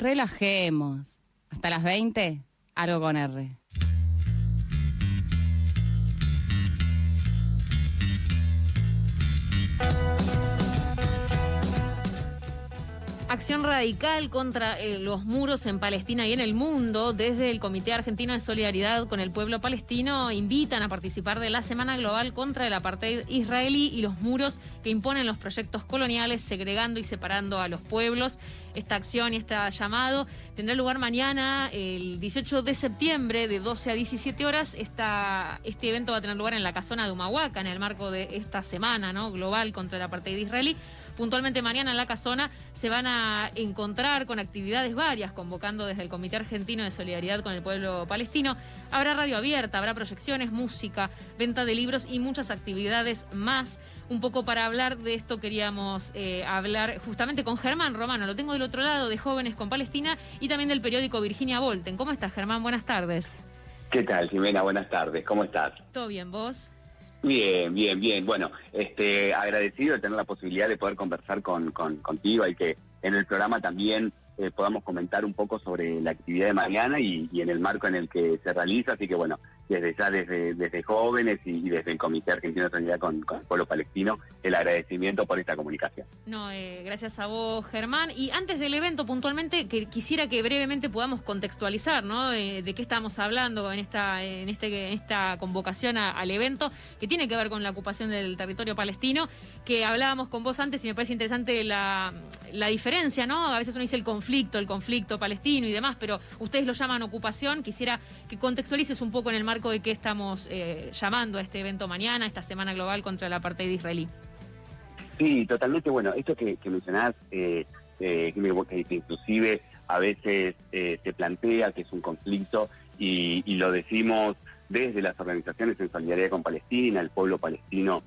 relajemos. Hasta las 20, algo con R. Acción radical contra eh, los muros en Palestina y en el mundo. Desde el Comité Argentino de Solidaridad con el Pueblo Palestino invitan a participar de la Semana Global contra el Apartheid israelí y los muros que imponen los proyectos coloniales, segregando y separando a los pueblos. Esta acción y este llamado tendrá lugar mañana, el 18 de septiembre, de 12 a 17 horas. Esta, este evento va a tener lugar en la casona de Humahuaca, en el marco de esta semana ¿no? global contra el apartheid israelí. Puntualmente mañana en la casona se van a encontrar con actividades varias, convocando desde el Comité Argentino de Solidaridad con el Pueblo Palestino. Habrá radio abierta, habrá proyecciones, música, venta de libros y muchas actividades más. Un poco para hablar de esto queríamos eh, hablar justamente con Germán Romano, lo tengo del otro lado, de Jóvenes con Palestina y también del periódico Virginia Volten. ¿Cómo estás, Germán? Buenas tardes. ¿Qué tal, Jimena? Buenas tardes. ¿Cómo estás? ¿Todo bien, vos? Bien, bien, bien. Bueno, este, agradecido de tener la posibilidad de poder conversar con, contigo y que en el programa también eh, podamos comentar un poco sobre la actividad de mañana y, en el marco en el que se realiza. Así que bueno, desde ya desde, desde jóvenes y, desde el Comité Argentino de Solidaridad con, el pueblo palestino, el agradecimiento por esta comunicación. No, eh, gracias a vos, Germán. Y antes del evento, puntualmente, que quisiera que brevemente podamos contextualizar, ¿no? Eh, de qué estamos hablando en esta, en este, esta convocación al evento, que tiene que ver con la ocupación del territorio palestino, que hablábamos con vos antes y me parece interesante la, la diferencia, ¿no? A veces uno dice el conflicto, el conflicto palestino y demás, pero ustedes lo llaman ocupación. Quisiera que contextualices un poco en el marco de qué estamos eh, llamando a este evento mañana, esta Semana Global contra la apartheid israelí. Sí, totalmente. Bueno, esto que, mencionás, eh, eh, que inclusive a veces se plantea que es un conflicto y, lo decimos desde las organizaciones en solidaridad con Palestina, el pueblo palestino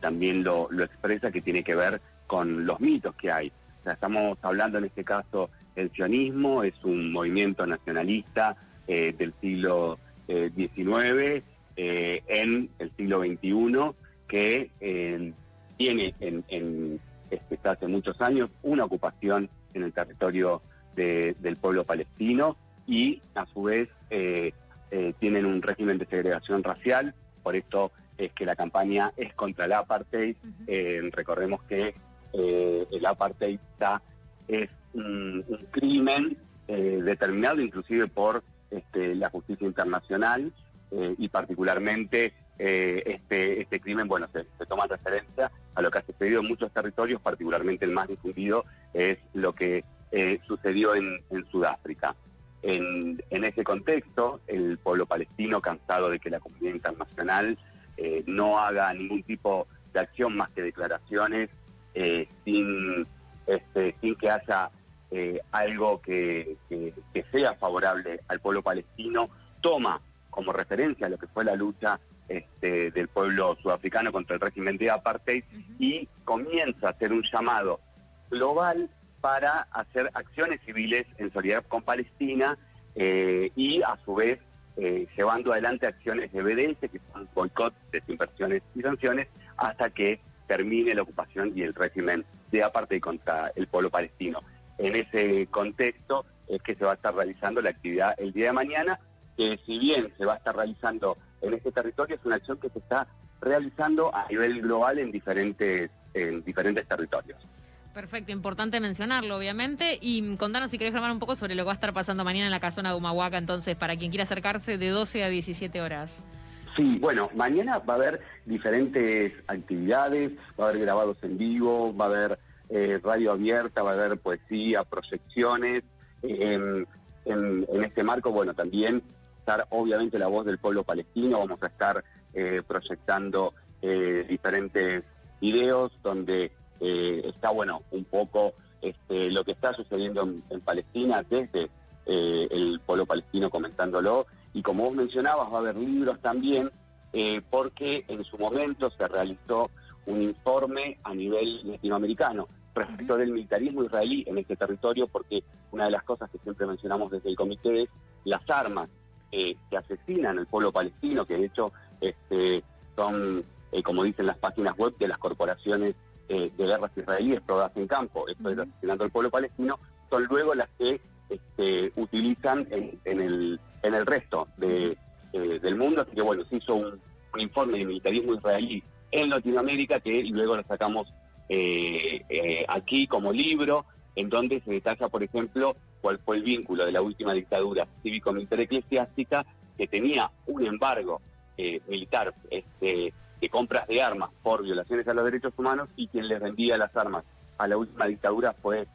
también lo, lo expresa, que tiene que ver con los mitos que hay. O sea, estamos hablando en este caso, el sionismo es un movimiento nacionalista del siglo 19 eh, en el siglo XXI que eh, tiene en, este, hace muchos años una ocupación en el territorio del pueblo palestino y a su vez eh, tienen un régimen de segregación racial, por esto es que la campaña es contra el apartheid. recordemos que el apartheid es un crimen determinado inclusive por este, la justicia internacional eh, y particularmente eh, este, este crimen, bueno, se, toma referencia a lo que ha sucedido en muchos territorios, particularmente el más difundido es lo que eh, sucedió en, Sudáfrica. En, ese contexto, el pueblo palestino, cansado de que la comunidad internacional no haga ningún tipo de acción más que declaraciones, sin, este, sin que haya eh, algo que, sea favorable al pueblo palestino, toma como referencia lo que fue la lucha este, del pueblo sudafricano contra el régimen de apartheid y comienza a hacer un llamado global para hacer acciones civiles en solidaridad con Palestina eh, y a su vez eh, llevando adelante acciones de obediencia, que son boicot, desinversiones y sanciones, hasta que termine la ocupación y el régimen de apartheid contra el pueblo palestino en ese contexto es que se va a estar realizando la actividad el día de mañana, que si bien se va a estar realizando en este territorio, es una acción que se está realizando a nivel global en diferentes, en diferentes territorios. Perfecto, importante mencionarlo, obviamente. Y contanos si querés grabar un poco sobre lo que va a estar pasando mañana en la casona de Humahuaca, entonces, para quien quiera acercarse de 12 a 17 horas. Sí, bueno, mañana va a haber diferentes actividades, va a haber grabados en vivo, va a haber eh, radio abierta, va a haber poesía, proyecciones. en, este marco, bueno, también estar obviamente la voz del pueblo palestino, vamos a estar eh, proyectando eh, diferentes videos donde está, bueno, un poco este, lo que está sucediendo en, Palestina desde el pueblo palestino comentándolo. Y como vos mencionabas, va a haber libros también, porque en su momento se realizó un informe a nivel latinoamericano respecto del militarismo israelí en este territorio, porque una de las cosas que siempre mencionamos desde el comité es las armas eh, que asesinan al pueblo palestino, que de hecho este, son, eh, como dicen las páginas web de las corporaciones eh, de guerras israelíes probadas en campo, esto es asesinando al pueblo palestino, son luego las que utilizan en, el, en el resto de, del mundo. Así que bueno, se hizo un, informe de militarismo israelí en Latinoamérica que luego lo sacamos eh, eh, aquí como libro, en donde se detalla, por ejemplo, cuál fue el vínculo de la última dictadura cívico-militar eclesiástica que tenía un embargo militar este, de compras de armas por violaciones a los derechos humanos y quien le vendía las armas a la última dictadura fue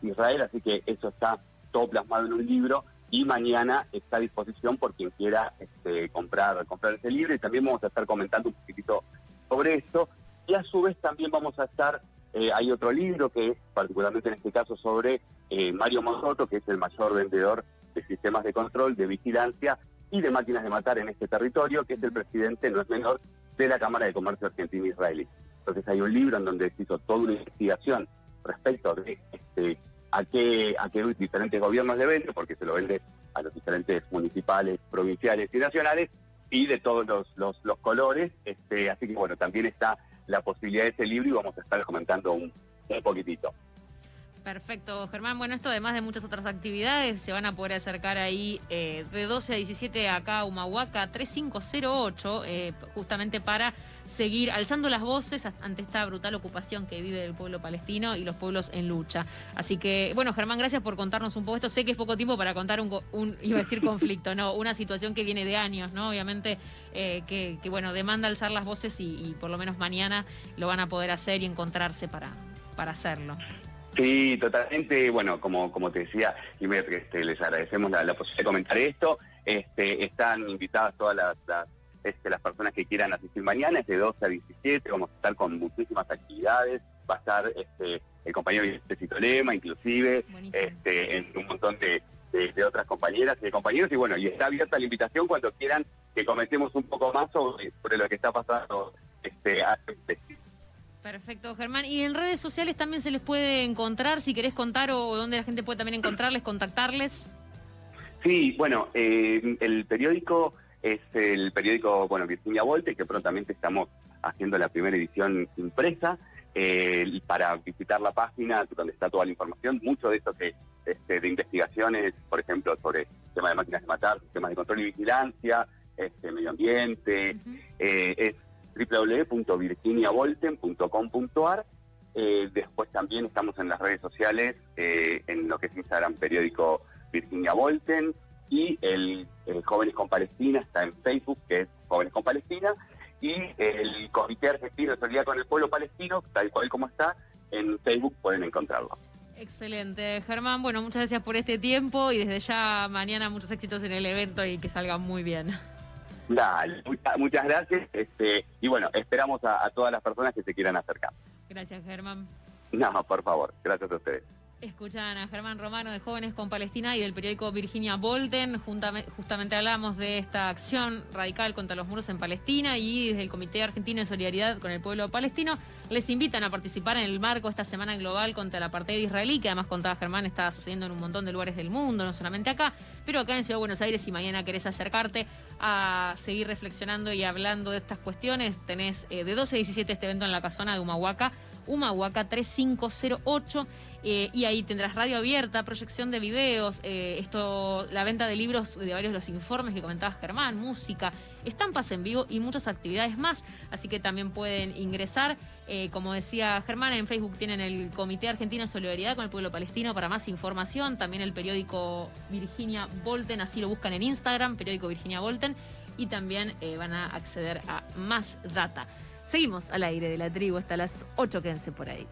Israel, así que eso está todo plasmado en un libro y mañana está a disposición por quien quiera este, comprar, comprar ese libro. Y también vamos a estar comentando un poquitito sobre esto y a su vez también vamos a estar, eh, hay otro libro que es particularmente en este caso sobre eh, Mario Mosoto, que es el mayor vendedor de sistemas de control, de vigilancia y de máquinas de matar en este territorio, que es el presidente, no es menor, de la Cámara de Comercio Argentina-Israelí. Entonces hay un libro en donde se hizo toda una investigación respecto de este, a qué, a qué diferentes gobiernos le vende, porque se lo vende a los diferentes municipales, provinciales y nacionales, y de todos los, los, colores. Este, así que bueno, también está la posibilidad de ese libro y vamos a estar comentando un, un poquitito. Perfecto, Germán. Bueno, esto además de muchas otras actividades, se van a poder acercar ahí eh, de 12 a 17 acá a Humahuaca 3508, eh, justamente para seguir alzando las voces ante esta brutal ocupación que vive el pueblo palestino y los pueblos en lucha. Así que, bueno, Germán, gracias por contarnos un poco esto. Sé que es poco tiempo para contar un, iba a decir conflicto, no, una situación que viene de años, ¿no? Obviamente, eh, que, bueno, demanda alzar las voces y, por lo menos mañana lo van a poder hacer y encontrarse para, para hacerlo. Sí, totalmente. Bueno, como, como te decía, y este, les agradecemos la, posibilidad de comentar esto. Este, están invitadas todas las este, las personas que quieran asistir mañana, es de 12 a 17, vamos a estar con muchísimas actividades, va a estar este, el compañero Vicente Lema, inclusive, este, en un montón de, otras compañeras y de compañeros, y bueno, y está abierta la invitación cuando quieran que comentemos un poco más sobre, lo que está pasando este, Perfecto, Germán. ¿Y en redes sociales también se les puede encontrar, si querés contar, o dónde la gente puede también encontrarles, contactarles? Sí, bueno, eh, el periódico es el periódico, bueno, Virginia Volte, que prontamente estamos haciendo la primera edición impresa. Eh, para visitar la página donde está toda la información, mucho de esto que este, de investigaciones, por ejemplo, sobre temas de máquinas de matar, temas de control y vigilancia, este, medio ambiente, eh, es www.virginiavolten.com.ar. Eh, después también estamos en las redes sociales, en lo que es Instagram periódico Virginia Volten, y el, Jóvenes con Palestina está en Facebook, que es Jóvenes con Palestina, y el Comité Argentino de Solidaridad con el Pueblo Palestino, tal cual como está, en Facebook pueden encontrarlo. Excelente, Germán. Bueno, muchas gracias por este tiempo y desde ya mañana muchos éxitos en el evento y que salga muy bien. Dale, muchas, gracias. Este, y bueno, esperamos a, a todas las personas que se quieran acercar. Gracias, Germán. No, por favor. Gracias a ustedes. Escuchan a Germán Romano de Jóvenes con Palestina y del periódico Virginia Bolden. Justamente hablamos de esta acción radical contra los muros en Palestina y desde el Comité Argentino de Solidaridad con el Pueblo Palestino les invitan a participar en el marco de esta Semana Global contra la apartheid israelí, que además contaba Germán está sucediendo en un montón de lugares del mundo, no solamente acá, pero acá en Ciudad de Buenos Aires si mañana querés acercarte a seguir reflexionando y hablando de estas cuestiones, tenés eh, de 12 a 17 este evento en la casona de Humahuaca Humahuaca 3508. Eh, y ahí tendrás radio abierta, proyección de videos, eh, esto, la venta de libros de varios de los informes que comentabas Germán, música, estampas en vivo y muchas actividades más. Así que también pueden ingresar. Eh, como decía Germán, en Facebook tienen el Comité Argentino de Solidaridad con el Pueblo Palestino para más información. También el periódico Virginia Volten, así lo buscan en Instagram, periódico Virginia Volten. Y también van a acceder a más data. Seguimos al aire de la tribu hasta las 8, quédense por ahí.